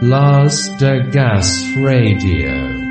Last Gas Radio.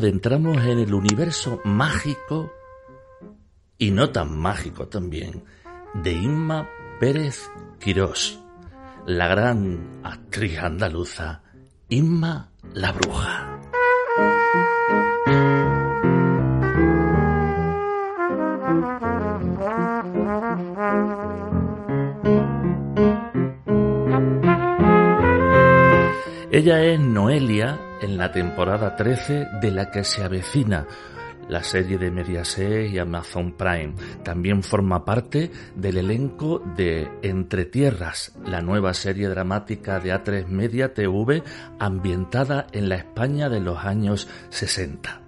Adentramos en el universo mágico y no tan mágico también de Inma Pérez Quirós, la gran actriz andaluza Inma la Bruja. Ella es Noelia en la temporada 13 de la que se avecina la serie de Mediaset y Amazon Prime. También forma parte del elenco de Entre Tierras, la nueva serie dramática de A3 Media TV ambientada en la España de los años 60.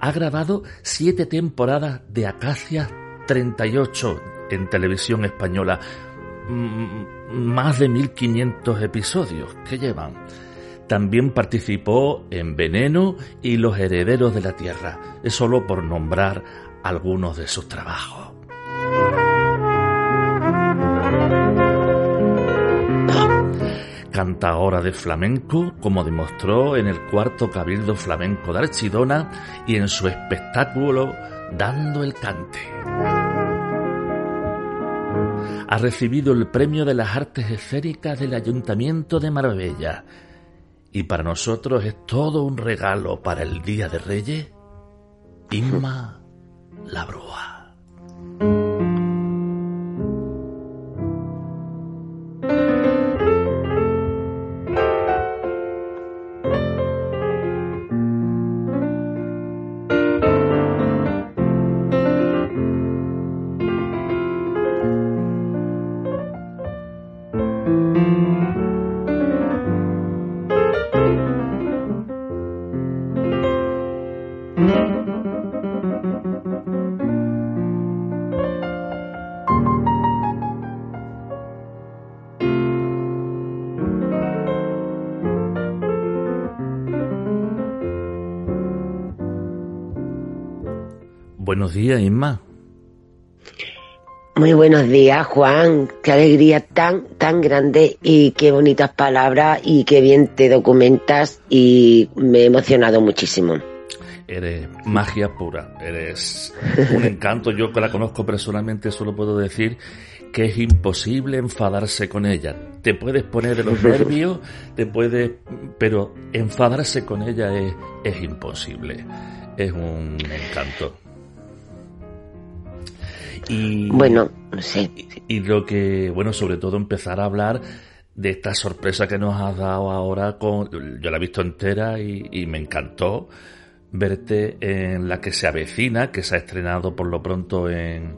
Ha grabado siete temporadas de Acacia 38 en televisión española, más de 1500 episodios que llevan. También participó en Veneno y Los Herederos de la Tierra, es solo por nombrar algunos de sus trabajos. Canta ahora de flamenco, como demostró en el cuarto Cabildo Flamenco de Archidona y en su espectáculo Dando el Cante. Ha recibido el premio de las artes escénicas del Ayuntamiento de Marbella y para nosotros es todo un regalo para el Día de Reyes, Inma la Buenos días, Inma. Muy buenos días, Juan. Qué alegría tan, tan grande y qué bonitas palabras y qué bien te documentas y me he emocionado muchísimo. Eres magia pura, eres un encanto. Yo que la conozco personalmente solo puedo decir que es imposible enfadarse con ella. Te puedes poner de los nervios, te puedes, pero enfadarse con ella es, es imposible. Es un encanto. Y, bueno, no sé. Y, lo que, bueno, sobre todo empezar a hablar de esta sorpresa que nos has dado ahora con, yo la he visto entera y, me encantó verte en la que se avecina, que se ha estrenado por lo pronto en,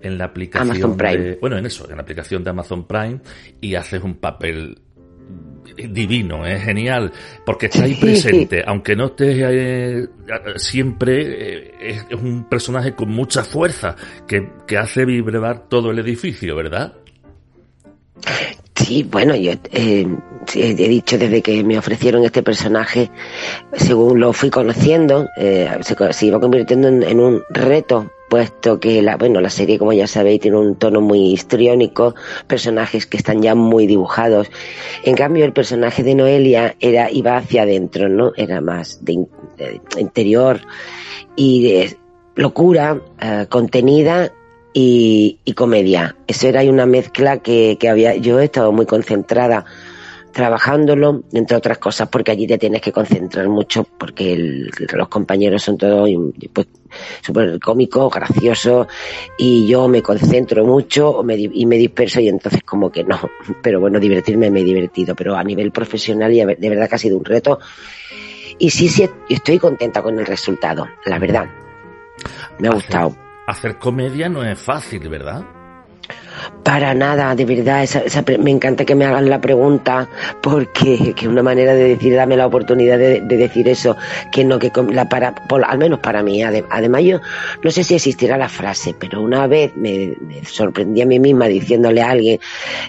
en la aplicación Amazon Prime. bueno, en eso, en la aplicación de Amazon Prime y haces un papel divino, es genial, porque está ahí presente, aunque no estés eh, siempre, eh, es, un personaje con mucha fuerza que, que hace vibrar todo el edificio, ¿verdad? Sí, bueno, yo eh, he dicho desde que me ofrecieron este personaje, según lo fui conociendo, eh, se, iba convirtiendo en, un reto puesto que la, bueno, la serie, como ya sabéis, tiene un tono muy histriónico, personajes que están ya muy dibujados. En cambio, el personaje de Noelia era, iba hacia adentro, ¿no? Era más de, interior y locura contenida y, comedia. Eso era una mezcla que, que había, yo he estado muy concentrada trabajándolo, entre otras cosas, porque allí te tienes que concentrar mucho, porque los compañeros son todos pues, súper cómicos, graciosos, y yo me concentro mucho y me disperso, y entonces como que no, pero bueno, divertirme me he divertido, pero a nivel profesional y de verdad que ha sido un reto, y sí, sí, estoy contenta con el resultado, la verdad. Me ha gustado. Hacer comedia no es fácil, ¿verdad? Para nada, de verdad, me encanta que me hagan la pregunta porque que una manera de decir, dame la oportunidad de, decir eso, que no, que la para, al menos para mí. Además, yo no sé si existirá la frase, pero una vez me, sorprendí a mí misma diciéndole a alguien,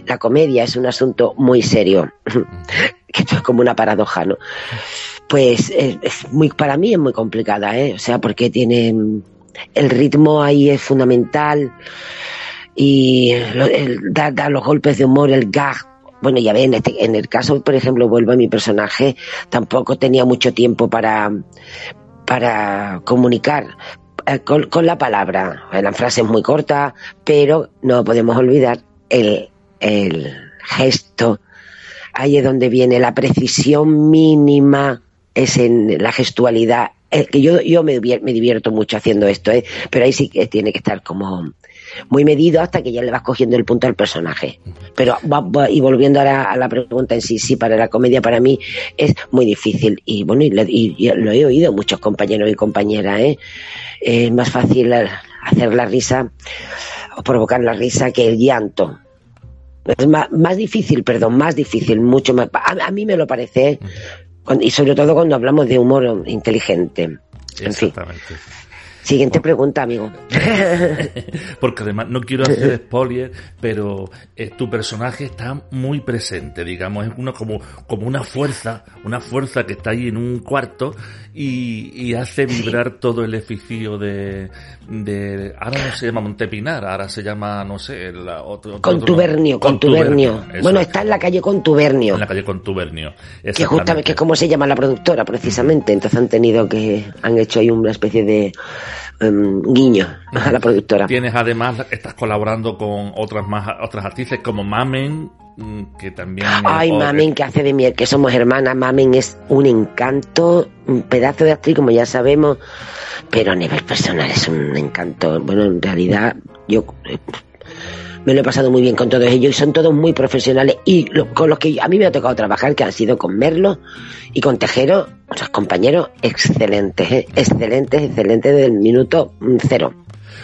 la comedia es un asunto muy serio, que esto es como una paradoja, ¿no? Pues es, muy, para mí es muy complicada, ¿eh? O sea, porque tiene, el ritmo ahí es fundamental y el, dar, los golpes de humor, el gag. Bueno, ya ven, este, en el caso, por ejemplo, vuelvo a mi personaje, tampoco tenía mucho tiempo para, para comunicar eh, con, la palabra. La frase es muy corta, pero no podemos olvidar el, el gesto. Ahí es donde viene la precisión mínima, es en la gestualidad. que yo, yo me, me divierto mucho haciendo esto, ¿eh? pero ahí sí que tiene que estar como muy medido hasta que ya le vas cogiendo el punto al personaje. Pero y volviendo a la, pregunta en sí, sí, para la comedia para mí es muy difícil. Y bueno, y, lo he oído muchos compañeros y compañeras, ¿eh? Es más fácil hacer la risa o provocar la risa que el llanto. Es más, difícil, perdón, más difícil, mucho más. A, mí me lo parece, ¿eh? y sobre todo cuando hablamos de humor inteligente. En fin. Siguiente pregunta, amigo. Porque además no quiero hacer spoiler, pero eh, tu personaje está muy presente, digamos, es una como, como una fuerza, una fuerza que está ahí en un cuarto y, hace vibrar todo el edificio de, de, ahora no se llama Montepinar, ahora se llama, no sé, la, otro, Contubernio, Contubernio. Bueno, está en la calle Contubernio. En la calle Contubernio. Que justamente, que es como se llama la productora, precisamente. Entonces han tenido que, han hecho ahí una especie de um, guiño a la productora. Tienes además, estás colaborando con otras más, otras artistas como Mamen, Mm, que también... Ay, Mamen, que hace de miel, que somos hermanas. Mamen es un encanto, un pedazo de actriz, como ya sabemos, pero a nivel personal es un encanto. Bueno, en realidad yo eh, me lo he pasado muy bien con todos ellos y son todos muy profesionales y con los que a mí me ha tocado trabajar, que han sido con Merlo y con Tejero, otros compañeros excelentes, ¿eh? excelentes, excelentes desde el minuto cero.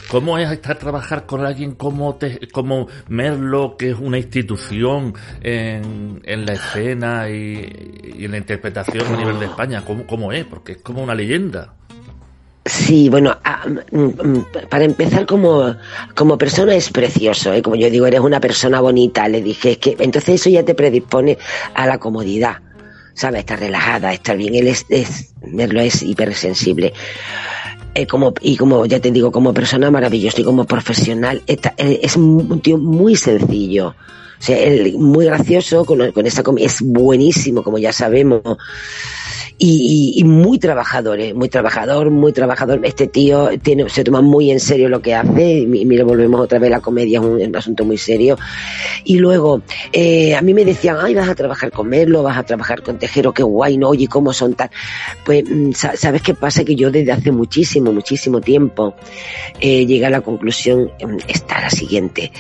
¿Cómo es estar trabajar con alguien como, como Merlo, que es una institución en, en la escena y, en la interpretación a nivel de España? ¿Cómo, ¿Cómo es? Porque es como una leyenda. Sí, bueno, ah, mm, mm, para empezar como, como persona es precioso, ¿eh? como yo digo, eres una persona bonita, le dije, es que entonces eso ya te predispone a la comodidad, ¿sabes? Estar relajada, estar bien, él es, es es hipersensible. Eh, como, y como ya te digo, como persona maravillosa y como profesional, eh, es un tío muy sencillo. O sea, muy gracioso con, con esa es buenísimo, como ya sabemos y, muy trabajador, ¿eh? muy trabajador, muy trabajador. Este tío se toma muy en serio lo que hace. Y mira, volvemos otra vez, la comedia es un, asunto muy serio. Y luego, eh, a mí me decían, ay, vas a trabajar con Merlo, vas a trabajar con Tejero, qué guay, ¿no? Oye, ¿cómo son tal? Pues, mm, ¿sabes qué pasa? Que yo desde hace muchísimo, muchísimo tiempo eh, llegué a la conclusión, mm, está la siguiente.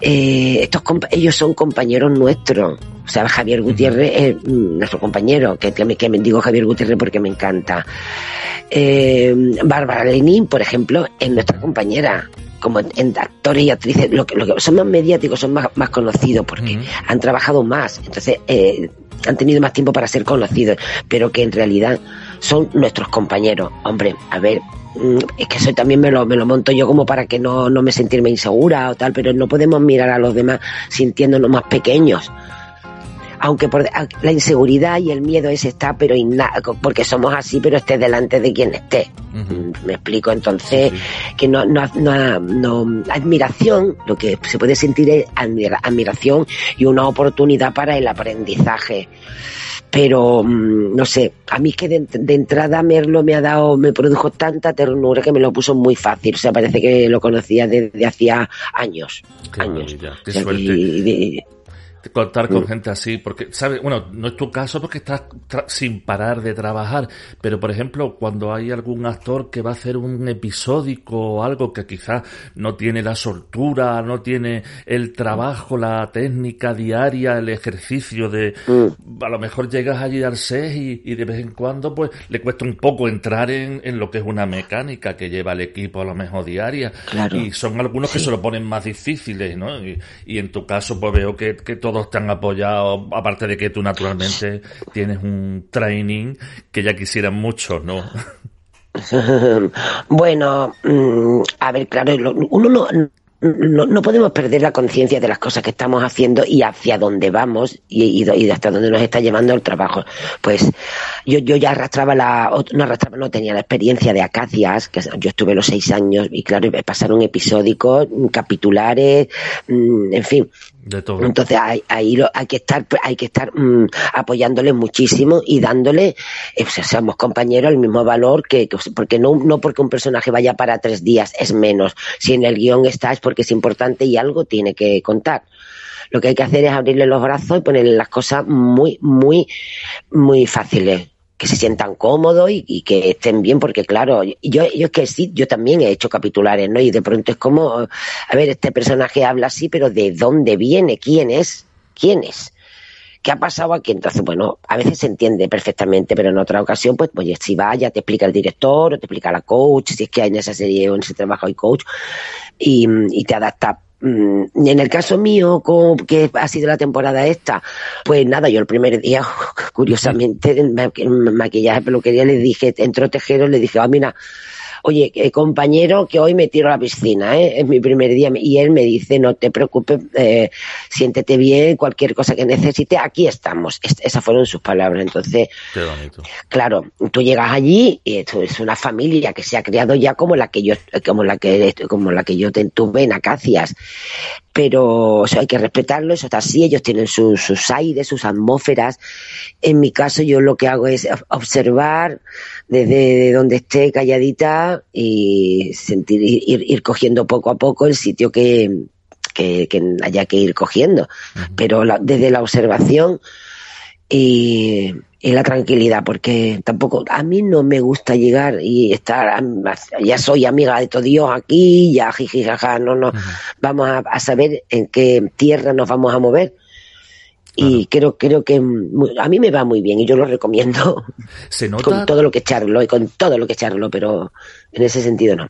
Eh, estos ellos son compañeros nuestros o sea, Javier Gutiérrez es mm, nuestro compañero, que, que, me, digo Javier Gutiérrez porque me encanta. Eh, Bárbara Lenin, por ejemplo, es nuestra compañera como en actores y actrices, lo que, lo que son más mediáticos, son más, más conocidos porque han trabajado más, entonces eh, han tenido más tiempo para ser conocidos, pero que en realidad son nuestros compañeros. Hombre, a ver, mm, es que eso también me lo, me lo monto yo como para que no, no me sentirme insegura o tal, pero no podemos mirar a los demás sintiéndonos más pequeños aunque por, la inseguridad y el miedo ese está, pero porque somos así, pero esté delante de quien esté. Mm, me explico, entonces, que no, no, no, admiración, lo que se puede sentir es admiración y una oportunidad para el aprendizaje pero mm, no sé, a mí que de, entrada Merlo me ha dado, me produjo tanta ternura que me lo puso muy fácil, o sea, parece que lo conocía desde hacía años. años. Qué suerte contar con mm. gente así, porque, ¿sabes? Bueno, no es tu caso porque estás sin parar de trabajar, pero por ejemplo, cuando hay algún actor que va a hacer un episódico o algo que quizás no tiene la soltura, no tiene el trabajo, la técnica diaria, el ejercicio de, mm. a lo mejor llegas allí al set y, de vez en cuando pues le cuesta un poco entrar en, en, lo que es una mecánica que lleva el equipo a lo mejor diaria. Y son algunos que se lo ponen más difíciles, ¿no? Y, y en tu caso pues veo que, que todo todos te han apoyado, aparte de que tú naturalmente tienes un training que ya quisieran muchos, ¿no? bueno, mm, a ver, claro, uno no, no, no, podemos perder la conciencia de las cosas que estamos haciendo y hacia dónde vamos y, y, hasta dónde nos está llevando el trabajo. Pues yo, yo ya arrastraba la, no arrastraba, no tenía la experiencia de Acacias, que yo estuve los seis años y claro, pasaron episódicos, capitulares, mm, en fin, entonces ahí, hay que estar, hay que estar mm, apoyándole muchísimo y dándole, eh, seamos compañeros, el mismo valor que, porque no, no porque un personaje vaya para tres días es menos. Si en el guion está es porque es importante y algo tiene que contar. Lo que hay que hacer es abrirle los brazos y ponerle las cosas muy, muy, muy fáciles que se sientan cómodos y, que estén bien, porque claro, yo, yo es que sí, yo también he hecho capitulares, ¿no? Y de pronto es como, a ver, este personaje habla así, pero ¿de dónde viene? ¿Quién es? ¿Quién es? ¿Qué ha pasado aquí? Entonces, bueno, a veces se entiende perfectamente, pero en otra ocasión, pues, pues si vaya, te explica el director o te explica la coach, si es que hay en esa serie o en ese trabajo hay coach, y, y te adapta en el caso mío, que ha sido la temporada esta, pues nada, yo el primer día, curiosamente, en maquillaje, peluquería, le dije, entró Tejero, le dije, ah, mira, oye, eh, compañero, que hoy me tiro a la piscina, ¿eh? es mi primer día, y él me dice, no te preocupes, eh, siéntete bien, cualquier cosa que necesite, aquí estamos. esas fueron sus palabras. Entonces, claro, tú llegas allí y esto es una familia que se ha criado ya como la que yo, como la que, como la que yo tuve en Acacias pero hay que respetarlo, eso está así, ellos tienen sus, sus aires, sus atmósferas. En mi caso yo lo que hago es observar desde donde esté calladita y sentir, ir, ir cogiendo poco a poco el sitio que, que, haya que ir cogiendo. Pero desde la observación y, y, la tranquilidad, porque tampoco, a mí no me gusta llegar y estar, ya soy amiga de todo Dios aquí, ya jiji, jaja, no, no, vamos a, saber en qué tierra nos vamos a mover. Y creo, creo que a mí me va muy bien y yo lo recomiendo ¿Se nota? con todo lo que echarlo y con todo lo que echarlo, pero en ese sentido no.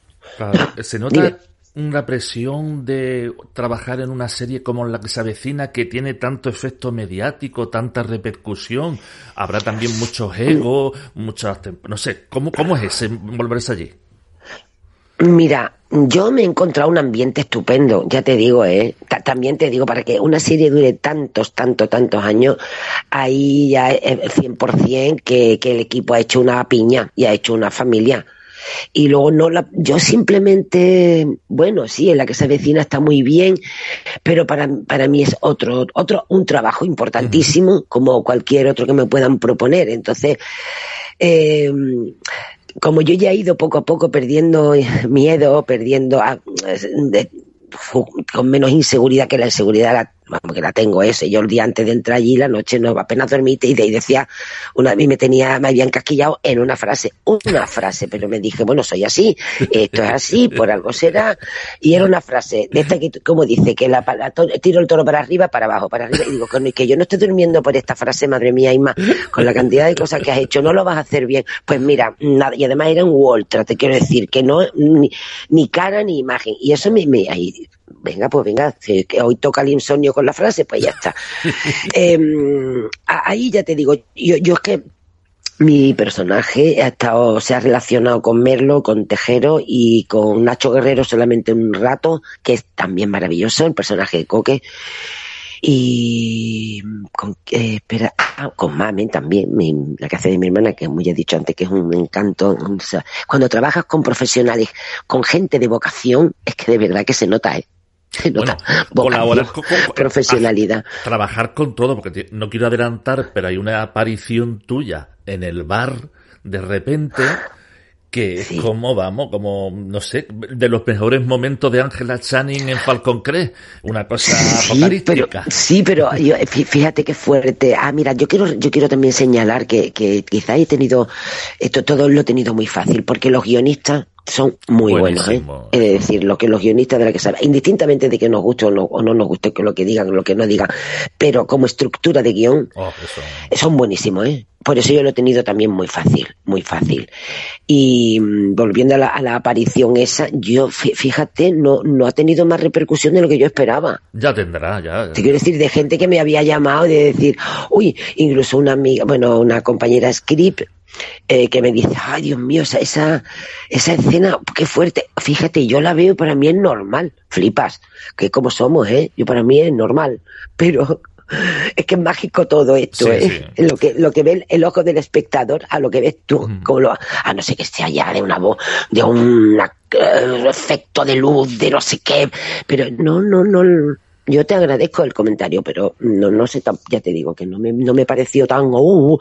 Se nota una presión de trabajar en una serie como la que se avecina, que tiene tanto efecto mediático, tanta repercusión. Habrá también muchos egos, muchas... No sé, ¿cómo, cómo es ese volverse allí? Mira, yo me he encontrado un ambiente estupendo, ya te digo, ¿eh? también te digo, para que una serie dure tantos, tantos, tantos años, ahí ya es 100% que, que el equipo ha hecho una piña y ha hecho una familia y luego no la, yo simplemente, bueno, sí, en la que se avecina está muy bien, pero para, para mí es otro, otro, un trabajo importantísimo, como cualquier otro que me puedan proponer. Entonces, eh, como yo ya he ido poco a poco perdiendo miedo, perdiendo, ah, con menos inseguridad que la inseguridad vamos, que la tengo ese. Yo el día antes de entrar allí, la noche no apenas dormí y de ahí decía, una vez me tenía, me habían casquillado en una frase, una frase, pero me dije, bueno, soy así, esto es así, por algo será, y era una frase, de esta que, como dice, que la, tiro el toro para arriba, para abajo, para arriba, y digo, que yo no estoy durmiendo por esta frase, madre mía, Isma, con la cantidad de cosas que has hecho, no lo vas a hacer bien. Pues mira, nada, y además era un Walter, te quiero decir, que no, ni, cara ni imagen, y eso me, me venga, pues venga, que hoy toca el insomnio con la frase, pues ya está. Em, ahí ya te digo, yo, yo es que mi personaje ha estado, se ha relacionado con Merlo, con Tejero y con Nacho Guerrero solamente un rato, que es también maravilloso, el personaje de Coque. y con, eh, espera, ah, con Mamen también, mi, la que hace de mi hermana, que como ya he dicho antes, que es un encanto. o sea, cuando trabajas con profesionales, con gente de vocación, es que de verdad que se nota, ¿eh? Bueno, colaborar con, con- profesionalidad. a- trabajar con todo, porque no quiero adelantar, pero hay una aparición tuya en el bar de repente que Sí. es como, vamos, como, no sé, de los mejores momentos de Angela Channing en Falcon Crest. Una cosa Sí, pero, sí, pero yo, fí- fíjate qué fuerte. Ah, mira, yo quiero, yo quiero también señalar que, que quizá he tenido, esto todo lo he tenido muy fácil, porque los guionistas son muy buenos, ¿eh? Es decir, lo que los guionistas de la que saben, indistintamente de que nos guste o no, o no nos guste que lo que digan, lo que no digan, pero como estructura de guion, Oh, eso. son buenísimos, ¿eh? Por eso yo lo he tenido también muy fácil, muy fácil. Y mm, volviendo a la, a la aparición esa, yo, fí- fíjate, no, no ha tenido más repercusión de lo que yo esperaba. Ya tendrá, ya. Te quiero decir, de gente que me había llamado de decir, uy, incluso una amiga, bueno, una compañera script, eh, que me dice, ay Dios mío, esa, esa, esa escena, qué fuerte. Fíjate, yo la veo y para mí es normal. Flipas, que como somos, ¿eh? Yo para mí es normal. Pero es que es mágico todo esto, Sí, ¿eh? sí. Lo que, lo que ve el, el ojo del espectador a lo que ves tú, Ujú. como lo, a no ser que sea ya de una voz, de un eh, efecto de luz, de no sé qué, pero no, no, no, yo te agradezco el comentario, pero no, no sé, ya te digo que no me, no me pareció tan, uh,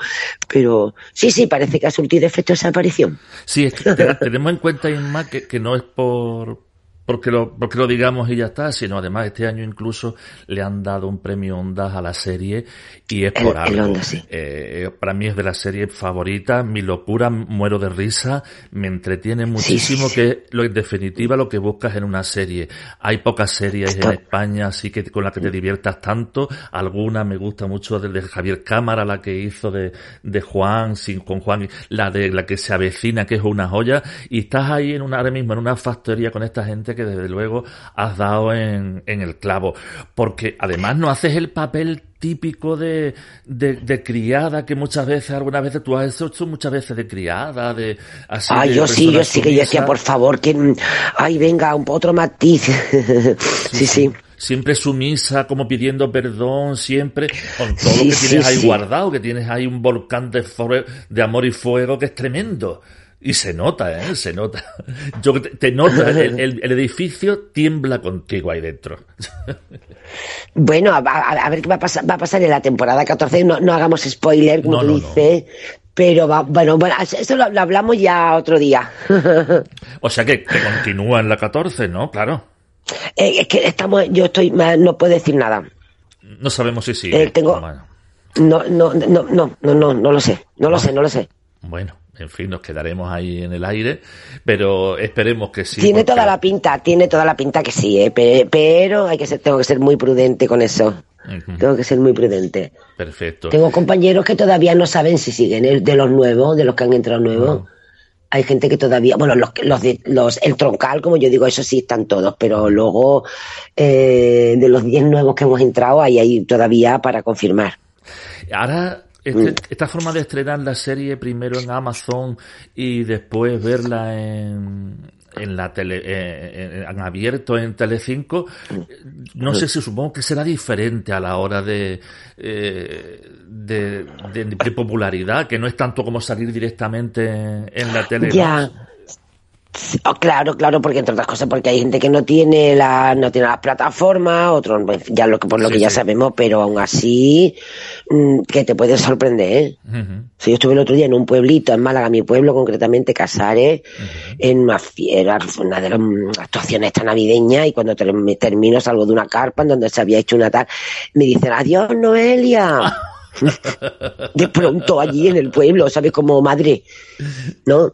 pero sí, sí, parece que ha surtido efecto esa aparición. Sí, es que te- tenemos en cuenta, Inma, que, que no es por porque lo, porque lo digamos y ya está, sino además este año incluso le han dado un premio Ondas a la serie y es por el algo. Sí. Eh, para mí es de las series favoritas, mi locura, muero de risa, me entretiene muchísimo, sí, sí. que es lo en definitiva lo que buscas en una serie. Hay pocas series en España, así que con las que te diviertas tanto. Alguna me gusta mucho de, de Javier Cámara, la que hizo de, de Juan, sin, con Juan, la de la que se avecina, que es una joya. Y estás ahí en una, ahora mismo en una factoría con esta gente que desde luego has dado en, en el clavo. Porque además no haces el papel típico de, de, de criada que muchas veces, algunas veces tú has hecho muchas veces de criada, de así. Ay, de yo sí, yo sí que yo decía, por favor, que, ay, venga, un otro matiz. sí, sí. Siempre sumisa, como pidiendo perdón, siempre, con todo Sí, lo que sí, tienes ahí guardado, que tienes ahí un volcán de, de amor y fuego que es tremendo. Y se nota, ¿eh? Se nota. Yo te, te nota, el, el- el edificio tiembla contigo ahí dentro. Bueno, a, ver qué va a pasar, va a pasar en la temporada 14. No, no hagamos spoiler, como No, no, dices. Pero va, bueno, bueno, eso lo, lo hablamos ya otro día. O sea que, que continúa en la 14, ¿no? Claro. Eh, es que estamos, yo estoy, no puedo decir nada. No sabemos si sigue. Eh, tengo- No, no, no, no, no, no, no lo sé, no lo sé, no lo sé. bueno, en fin, nos quedaremos ahí en el aire, pero esperemos que sí. tiene porque- toda la pinta, tiene toda la pinta que sí, eh, pe- pero hay que ser, tengo que ser muy prudente con eso. Tengo que ser muy prudente. Perfecto. Tengo compañeros que todavía no saben si siguen el- de los nuevos, de los que han entrado nuevos. Hay gente que todavía, bueno, los, los de los, el troncal, como yo digo, eso sí están todos, pero luego eh, de los 10 nuevos que hemos entrado, ahí hay todavía para confirmar. Ahora, este- esta forma de estrenar la serie primero en Amazon y después verla en, en la tele, eh, en, en abierto en Telecinco, no sé si supongo que será diferente a la hora de, eh, de, de- de popularidad, que no es tanto como salir directamente en la tele. Oh, claro, claro, porque entre otras cosas, porque hay gente que no tiene la, no tiene las plataformas, otros, ya lo que, por lo Sí, que ya sí. sabemos, pero aún así, mm, que te puede sorprender, ¿eh? Sí, yo estuve el otro día en un pueblito, en Málaga, mi pueblo, concretamente Casares, en una fiera, una de las mm, actuaciones esta navideña, y cuando term- termino salgo de una carpa en donde se había hecho una tal, me dicen, adiós, Noelia. de pronto allí en el pueblo, ¿sabes? Como madre, ¿no?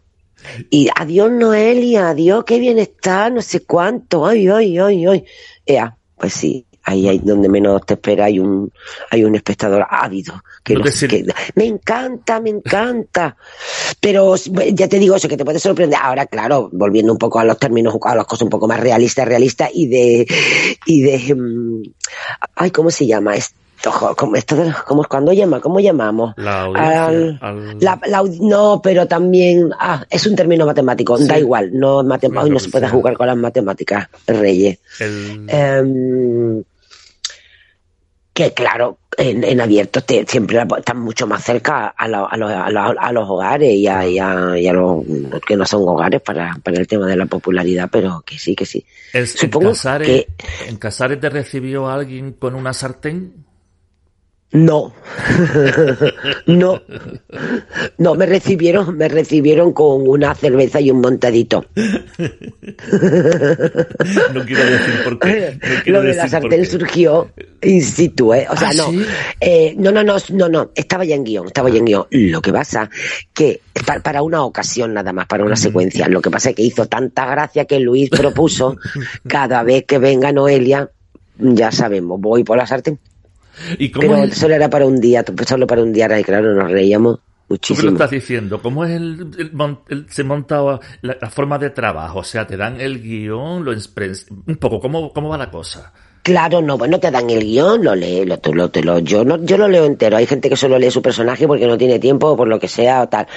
Y adiós, Noelia, adiós, qué bien está, no sé cuánto, ay, ay, ay, ay. Ea, pues sí, ahí hay donde menos te espera, hay un, hay un espectador ávido. Que No te qué- me encanta, me encanta. Pero ya te digo eso, que te puede sorprender. Ahora, claro, volviendo un poco a los términos, a las cosas un poco más realistas, realistas y de, y de, mm, ay, ¿cómo se llama esto? ¿Cómo, esto de- cómo- cuando llama? ¿Cómo llamamos? La audiencia, Al- al- la- la audi- no, pero también, ah, es un término matemático, Sí. da igual, no, es matem- hoy no se puede jugar con las matemáticas, Reyes. El- Em, que claro, en, en abierto te, siempre están mucho más cerca a, lo- a, los- a los- a los hogares y a, y y los que no son hogares para, para el tema de la popularidad, pero que sí, que sí. El- Supongo en, Casares, que- ¿En Casares te recibió alguien con una sartén? No, no, no, me recibieron, me recibieron con una cerveza y un montadito. No quiero decir por qué. No quiero Lo de la decir sartén surgió in situ, ¿eh? O sea, ¿Ah, no. sí? Eh, no, no, no, no, no. Estaba ya en guion, estaba ya en guion. Lo que pasa que para una ocasión nada más, para una secuencia. Lo que pasa es que hizo tanta gracia que Luis propuso cada vez que venga Noelia, ya sabemos, voy por la sartén. ¿Y cómo Pero es, solo era para un día, solo para un día, y claro, nos reíamos tú que lo muchísimo. estás diciendo? ¿Cómo es el, el el- se montaba la, la forma de trabajo? O sea, te dan el guion, lo un poco, ¿cómo, cómo va la cosa? Claro, no, bueno, te dan el guion, lo lees, lo, tú lo, te lo, yo no, yo lo leo entero. Hay gente que solo lee su personaje porque no tiene tiempo o por lo que sea o tal.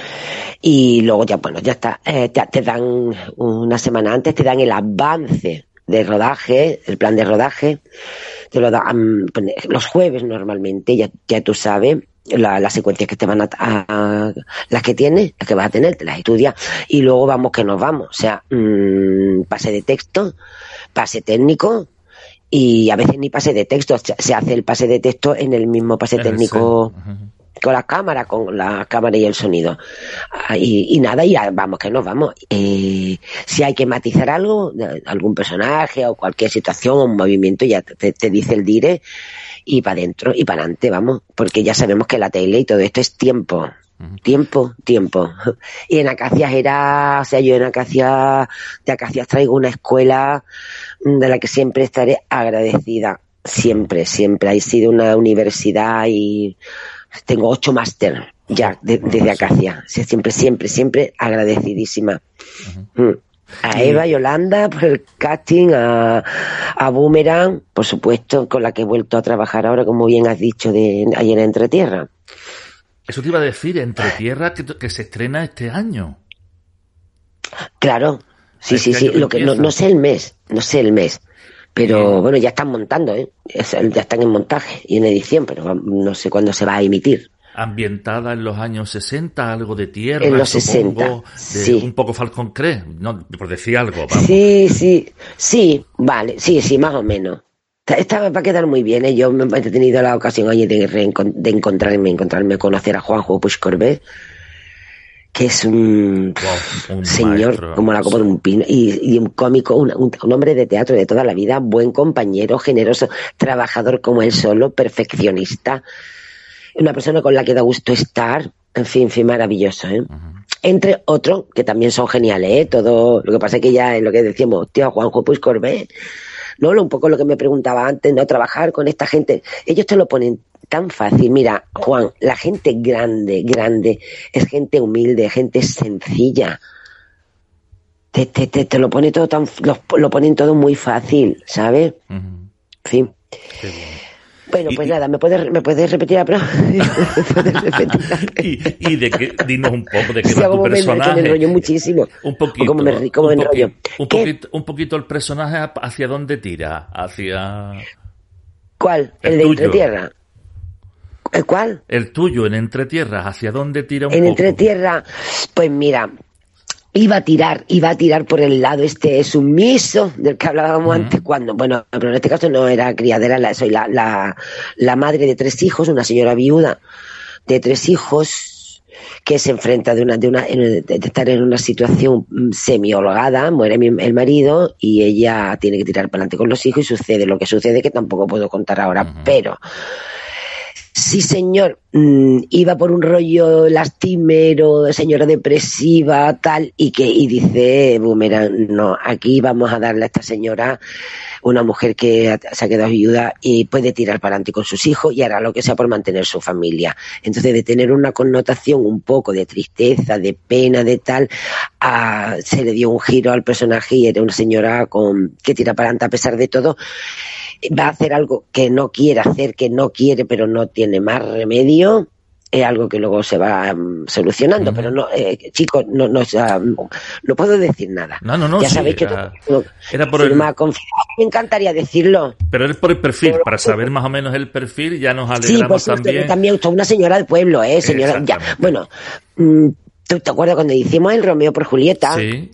Y luego ya, bueno, ya está. Eh, te, te dan una semana antes, te dan el avance de rodaje, el plan de rodaje. Te lo dan los jueves normalmente, ya, ya tú sabes. la- las secuencias que te van a, a- las que tienes, las que vas a tener, te las estudias y luego vamos que nos vamos. O sea, mm, pase de texto, pase técnico, y a veces ni pase de texto, se hace el pase de texto en el mismo pase técnico. Con la cámara, con la cámara y el sonido. Ah, Y, y nada, y vamos que nos vamos. Eh, si hay que matizar algo, algún personaje o cualquier situación o un movimiento, ya te, te dice el dire y para adentro y para adelante, vamos, porque ya sabemos que la tele y todo esto es tiempo. Tiempo, tiempo. Y en Acacias era, o sea, yo en Acacias, de Acacias traigo una escuela de la que siempre estaré agradecida. Siempre, siempre. Ha sido una universidad y tengo ocho máster ya de- desde Acacia. O sea, siempre, siempre, siempre agradecidísima. Mm. A Eva y Yolanda por el casting, a, a Boomerang, por supuesto, con la que he vuelto a trabajar ahora, como bien has dicho, de ayer en Entre Tierra. Eso te iba a decir, Entre Tierra, que, que se estrena este año. Claro, sí, Este sí, sí. Lo que no, no sé el mes, no sé el mes. Pero bueno, ya están montando, ¿eh? Ya están en montaje y en edición, pero no sé cuándo se va a emitir. Ambientada en los años 60, algo de tierra, En los supongo, 60, de sí. un poco Falcon Crest, no, por decir algo, vamos. Sí, sí, sí, vale, sí, sí, más o menos. Esta- va a quedar muy bien, ¿eh? Yo me he tenido la ocasión ayer de, de encontrarme, encontrarme, conocer a Juanjo Puig Corbet, que es un Wow, un señor maestro, como la copa de un pino y, y un cómico, un, un- hombre de teatro de toda la vida, buen compañero, generoso, trabajador como él solo, perfeccionista, una persona con la que da gusto estar, en fin, en fin, maravilloso, ¿eh? Entre otros, que también son geniales, ¿eh? Todo, lo que pasa es que ya es lo que decíamos, tío, Juanjo Puig Corbet, ¿no? Un poco lo que me preguntaba antes, ¿no? Trabajar con esta gente, ellos te lo ponen tan fácil. Mira, Juan, la gente grande, grande, es gente humilde, gente sencilla. Te, te, te, te lo pone todo tan, lo, lo ponen todo muy fácil, ¿sabes? Fin. Qué bien. Bueno, pues y- nada, ¿me puedes, ¿me puedes repetir la pregunta? Y, y de qué, dinos un poco de qué Sí, va tu como me, personaje. enrollo muchísimo. Un poquito. Como me, como un me poqui- enrollo. Un poquito, un poquito el personaje hacia dónde tira, hacia ¿Cuál? El ¿El, de tuyo. Entretierra? ¿El cuál? el tuyo en Entre Tierras, hacia dónde tira un En poco. Entretierra, pues mira, iba a tirar, iba a tirar por el lado este sumiso del que hablábamos antes cuando, bueno, pero en este caso no era criadera, la- soy la, la, la madre de tres hijos, una señora viuda de tres hijos que se enfrenta de una, de una, de estar en una situación semi holgada, muere mi- el marido y ella tiene que tirar para adelante con los hijos y sucede lo que sucede que tampoco puedo contar ahora, pero Sí, señor. Mm, iba por un rollo lastimero, señora depresiva, tal, y que y dice Boomerang, no, aquí vamos a darle a esta señora una mujer que se ha quedado viuda y puede tirar para adelante con sus hijos y hará lo que sea por mantener su familia. Entonces, de tener una connotación un poco de tristeza, de pena, de tal, se le dio un giro al personaje y era una señora con que tira para adelante a pesar de todo va a hacer algo que no quiere hacer, que no quiere, pero no tiene más remedio. es algo que luego se va mm, solucionando, pero no, eh, chicos, no, no, no, puedo decir nada. No, no, no. Ya sabéis que era por el... me encantaría decirlo. Pero es por el perfil, para saber más o menos el perfil, ya nos alegramos sí, pues, también. también una señora del pueblo, eh, señora. Ya, bueno, mm, ¿tú te acuerdas cuando hicimos el Romeo por Julieta? Sí.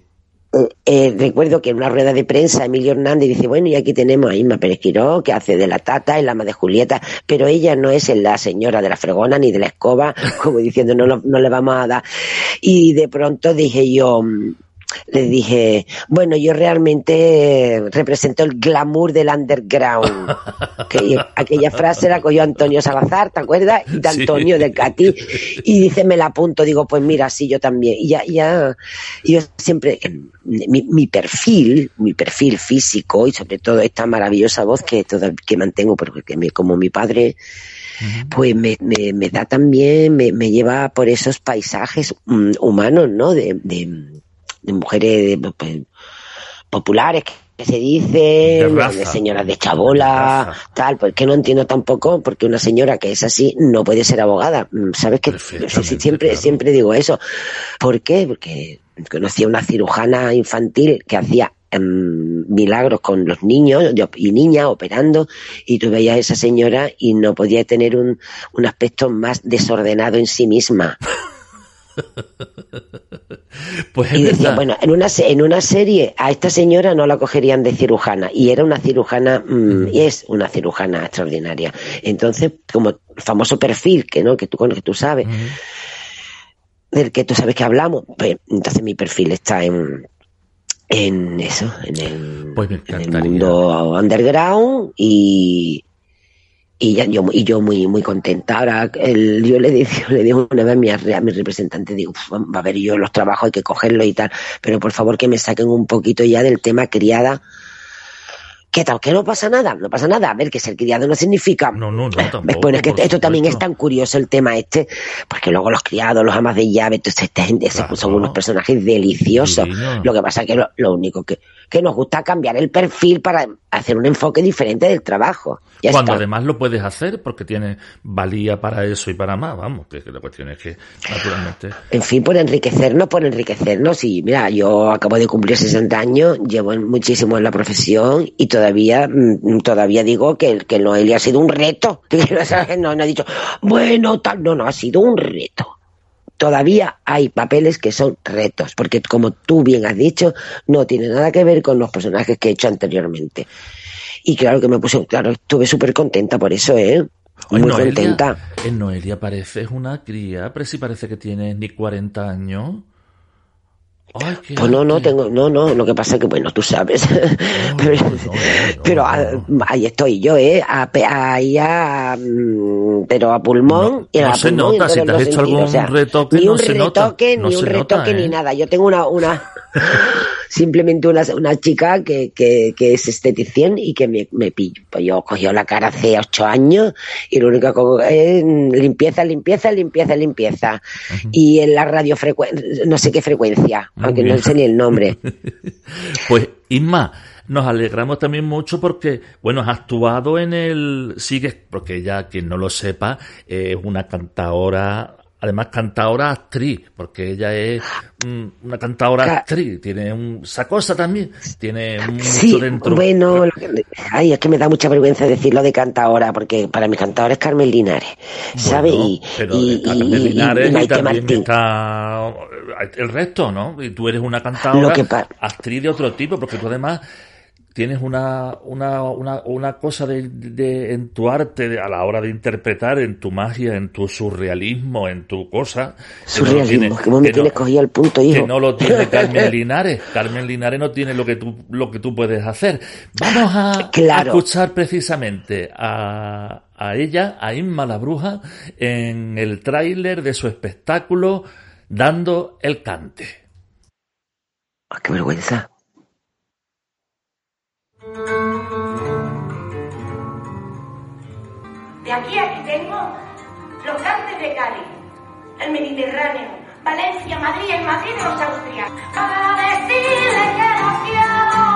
Eh, recuerdo que en una rueda de prensa Emilio Hernández dice, bueno, y aquí tenemos a Inma Pérez Quiró, que hace de la tata, el ama de Julieta, pero ella no es la señora de la fregona ni de la escoba, como diciendo, no, no le vamos a dar. Y de pronto dije yo, le dije, bueno, yo realmente represento el glamour del underground. que aquella frase la cogió Antonio Salazar, ¿te acuerdas? Y de Antonio del Cati. Y dice, me la apunto, digo, pues mira, sí, yo también. Y ya, ya, yo siempre, mi, perfil, mi perfil físico y sobre todo esta maravillosa voz que, todo, que mantengo, porque me, como mi padre, pues me, me, da también, me, me lleva por esos paisajes mm, humanos, ¿no? de, de mujeres pues, populares que se dice, de, señoras de chabola, tal, porque no entiendo tampoco porque una señora que es así no puede ser abogada. Mm, ¿Sabes que siempre siempre digo eso? ¿Por qué? Porque conocí a una cirujana infantil que hacía em, milagros con los niños y niñas operando y tú veías a esa señora y no podía tener un, un aspecto más desordenado en sí misma. pues y decía, bueno, en una, en una serie a esta señora no la cogerían de cirujana y era una cirujana, mm, y es una cirujana extraordinaria. Entonces, como el famoso perfil que no que tú, que tú sabes, del que tú sabes que hablamos, pues entonces mi perfil está en, en eso, en el, pues en el mundo underground y, y yo y yo muy muy contenta ahora el, yo le dije le digo una vez a mi, a mi representante digo va a ver yo los trabajos hay que cogerlos y tal pero por favor que me saquen un poquito ya del tema criada ¿Qué tal? Que no pasa nada, no pasa nada. A ver, que ser criado no significa. No, no, no, tampoco. Bueno, es que esto también es tan curioso el tema este, porque luego los criados, los amas de llave, esta gente son unos personajes deliciosos. Lo que pasa es que lo único que, que nos gusta cambiar el perfil para hacer un enfoque diferente del trabajo. Cuando además lo puedes hacer porque tiene valía para eso y para más, vamos, que, la cuestión es que naturalmente... En fin, por enriquecernos, por enriquecernos. Y mira, yo acabo de cumplir 60 años, llevo muchísimo en la profesión y todavía mm, todavía digo que, que Noelia ha sido un reto. No, no ha dicho, bueno, tal, no, no, ha sido un reto todavía hay papeles que son retos, porque como tú bien has dicho, no tiene nada que ver con los personajes que he hecho anteriormente. Y claro que me puse, claro, estuve súper contenta por eso, ¿eh? Muy contenta. En Noelia pareces una cría, pero si parece que tienes ni 40 años. Pues no, no, tengo, no, no, lo que pasa es que, bueno, tú sabes, pero, ahí estoy yo, ¿eh? ahí a, pero a pulmón. y a no se nota, si te has hecho algún retoque, ni un retoque, Ni un retoque, ni ¿eh? nada. Yo tengo una, una simplemente una, una chica que, que, que es esteticien y que me, me pillo. Pues yo cogió la cara hace ocho años y lo único que es limpieza, limpieza, limpieza, limpieza. Y en la radiofrecuencia, no sé qué frecuencia, aunque no sé ni el nombre. pues, Inma, nos alegramos también mucho porque, bueno, has actuado en el, sigues, porque ya quien no lo sepa, es una cantadora además cantadora actriz, porque ella es una cantadora actriz, tiene un, esa cosa también, tiene mucho sí, dentro. Bueno, ay, es que me da mucha vergüenza decirlo de cantadora, porque para mi cantadora es Carmen Linares, ¿sabes? y, y, Carmen Linares y, también está el resto, ¿no? Y tú eres una cantadora actriz de otro tipo, porque tú además tienes una, una, una, una cosa de, de, en tu arte a la hora de interpretar, en tu magia, en tu surrealismo, en tu cosa. Surrealismo, que, no me tienes cogido el punto, hijo. Que no lo tiene Carmen Linares. Carmen Linares no tiene lo que tú, lo que tú puedes hacer. Vamos a, escuchar precisamente a, a ella, a Inma la Bruja, en el tráiler de su espectáculo Dando el Cante. Ah, ¡Qué vergüenza! De aquí a aquí tengo los cantes de Cali, el Mediterráneo, Valencia, Madrid, el Madrid de los Austrias. Para decirle que no quiero.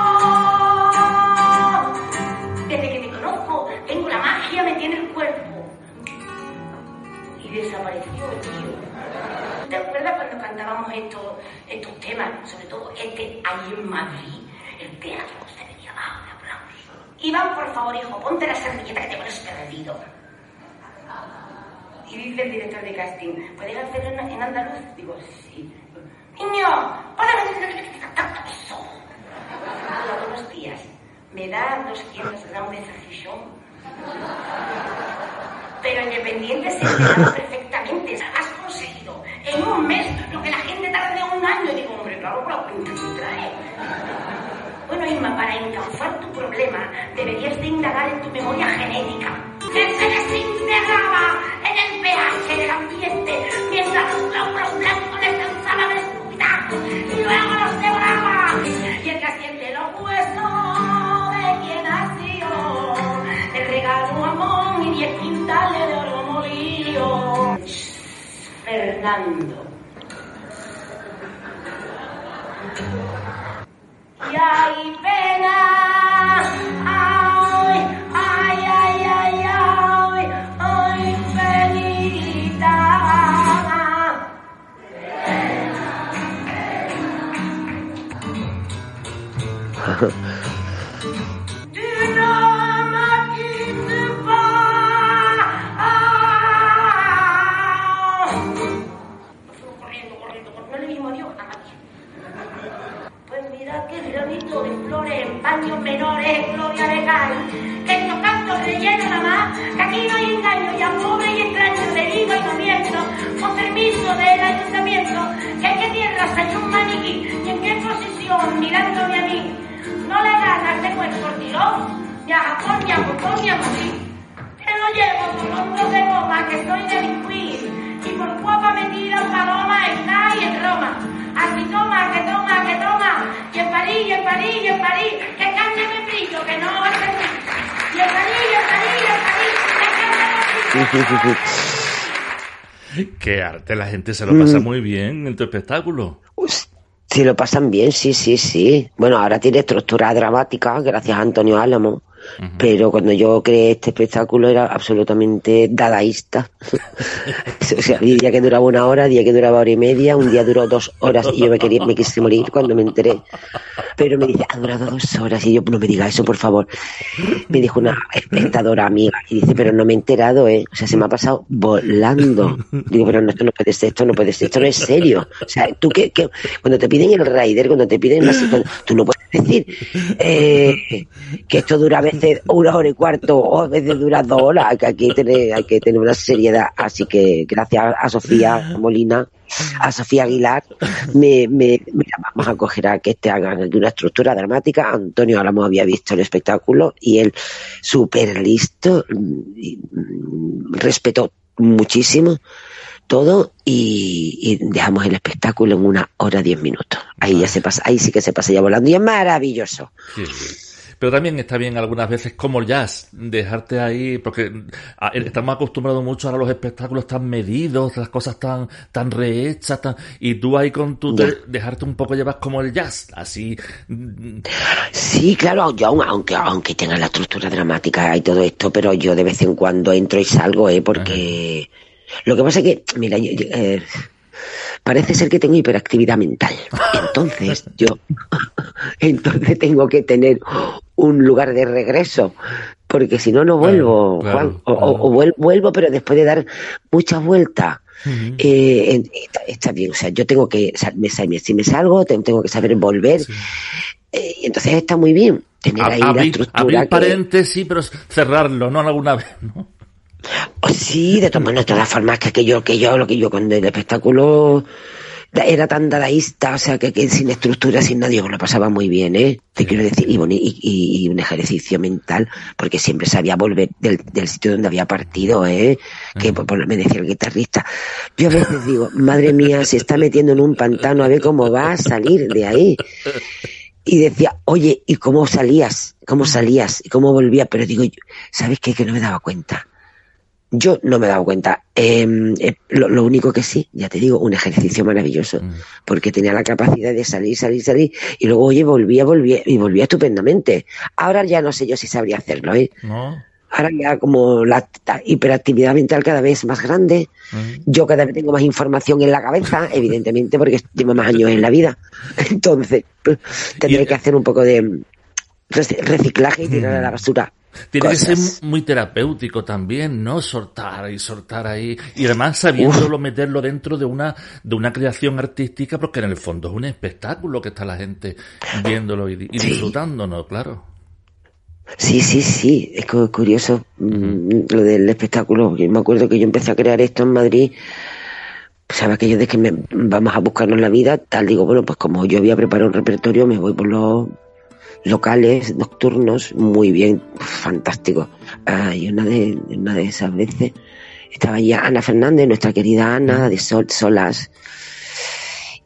y desapareció el tío. ¿Te acuerdas cuando cantábamos estos, estos temas? Sobre todo este ahí en Madrid, el teatro se venía abajo de aplauso. Iván, por favor, hijo, ponte la servilleta que te pones perdido. Y dice el director de casting, ¿puedes hacerlo en andaluz? Digo, sí. Niño, para eso. Todos los días me da 200 gramos de salchichón pero Independiente se enteraba perfectamente. Has conseguido en un mes lo que la gente tarda un año. Digo, hombre, claro, pero ¿qué te trae? Bueno, Inma, para encauzar tu problema, deberías de indagar en Fernando. Que no es. Y. Qué arte, la gente se lo pasa muy bien en tu espectáculo. Sí, lo pasan bien, sí, sí, sí. Bueno, ahora tiene estructura dramática, gracias a Antonio Álamo. Pero cuando yo creé este espectáculo era absolutamente dadaísta. o sea, día que duraba una hora, día que duraba hora y media, un día duró dos horas y yo me quería, me quise morir cuando me enteré. Pero me dice, ha durado dos horas y yo, no me diga eso, por favor. Me dijo una espectadora amiga y dice, pero no me he enterado, eh. O sea, se me ha pasado volando. Digo, pero no, esto no puede ser, esto no puede ser, esto no es serio. O sea, tú que cuando te piden el rider, cuando te piden la tú no puedes decir eh, que esto dura a veces una hora y cuarto o a veces dura dos horas, que hay que tener, hay que tener una seriedad. Así que gracias a Sofía Molina, a Sofía Aguilar, me, me, mira, vamos a coger a que este hagan aquí una estructura dramática. Antonio Álamo había visto el espectáculo y él, súper listo, y, mm, respetó muchísimo todo y, y dejamos el espectáculo en una hora diez minutos. Ahí ya se pasa, ahí sí que se pasa ya volando y es maravilloso. Sí. Pero también está bien algunas veces como el jazz, dejarte ahí, porque a- estamos acostumbrados mucho a los espectáculos tan medidos, las cosas tan, tan rehechas, tan, y tú ahí con tu, te- dejarte un poco llevar como el jazz, así, mm, Sí, claro, yo aun- aunque aunque tenga la estructura dramática y todo esto, pero yo de vez en cuando entro y salgo, eh, porque lo que pasa es que, mira, yo- yo, eh, parece ser que tengo hiperactividad mental. Entonces, yo, entonces tengo que tener un lugar de regreso, porque si no, no vuelvo, claro, Juan. O, vuelvo, pero después de dar muchas vueltas. Eh, está, está bien, o sea, yo tengo que, si me salgo, te- tengo que saber volver. Eh, y entonces está muy bien tener ahí la abrir, estructura. abrir que- paréntesis, pero cerrarlo, ¿no? Alguna vez, ¿no? Oh, Sí, de todas maneras, de todas formas, que, que yo, que yo, lo que yo con el espectáculo era tan dadaísta, o sea, que, que sin estructura, sin nadie, lo pasaba muy bien, ¿eh? Te quiero decir, y, y, y- un ejercicio mental, porque siempre sabía volver del, del sitio donde había partido, ¿eh? Que por- me decía el guitarrista. Yo a veces digo, madre mía, se está metiendo en un pantano, a ver cómo va a salir de ahí. Y decía, oye, ¿y cómo salías? ¿Cómo salías? ¿Y cómo volvías? Pero digo, ¿sabes qué? Que no me daba cuenta. Yo no me he dado cuenta. Eh, eh, lo, lo único que sí, ya te digo, un ejercicio maravilloso, Mm. porque tenía la capacidad de salir, salir, salir, y luego, oye, volvía, volvía, y volvía estupendamente. Ahora ya no sé yo si sabría hacerlo, ¿eh? ¿No? Ahora ya como la hiperactividad mental cada vez más grande, Ujú. yo cada vez tengo más información en la cabeza, evidentemente porque llevo más años en la vida. Entonces, tendré que hacer un poco de mm, reci- reciclaje y tirar a la basura. Tiene que ser muy terapéutico también, ¿no? Soltar y soltar ahí. Y además sabiéndolo meterlo dentro de una, de una creación artística, porque en el fondo es un espectáculo que está la gente viéndolo y, y Sí. disfrutándolo, claro. Sí, sí, sí, es cu- curioso mm, lo del espectáculo. Yo me acuerdo que yo empecé a crear esto en Madrid, sabes aquello de que me, vamos a buscarnos la vida, tal, digo, bueno, pues como yo había preparado un repertorio, me voy por los locales, nocturnos, muy bien, fantástico. Ah, y una de, una de esas veces estaba ya Ana Fernández, nuestra querida Ana, de Sol, Solas,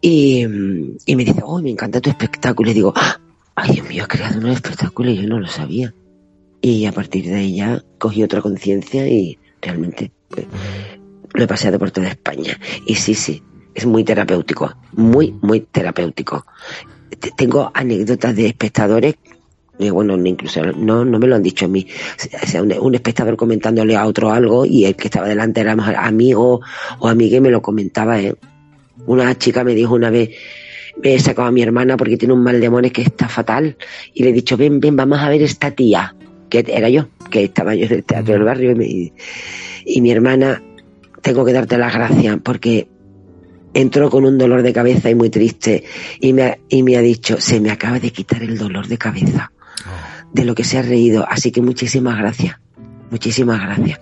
y, mm, y me dice, oh, me encanta tu espectáculo. Y digo, "Ah, ay Dios mío, has creado un espectáculo y yo no lo sabía. Y a partir de ahí ya cogí otra conciencia y realmente pues, lo he paseado por toda España. Y sí, sí, es muy terapéutico, muy, muy terapéutico. Te- Tengo anécdotas de espectadores, bueno, no incluso no, no me lo han dicho a mí. O sea, un, espectador comentándole a otro algo y el que estaba delante era más amigo o amiga y me lo comentaba, ¿eh? Una chica me dijo una vez, me he sacado a mi hermana porque tiene un mal de amores que está fatal y le he dicho, ven, ven, vamos a ver esta tía, que era yo, que estaba yo en el teatro del barrio y, y mi hermana, tengo que darte las gracias porque entró con un dolor de cabeza y muy triste y me, ha- y me ha dicho, se me acaba de quitar el dolor de cabeza de lo que se ha reído, así que muchísimas gracias, muchísimas gracias.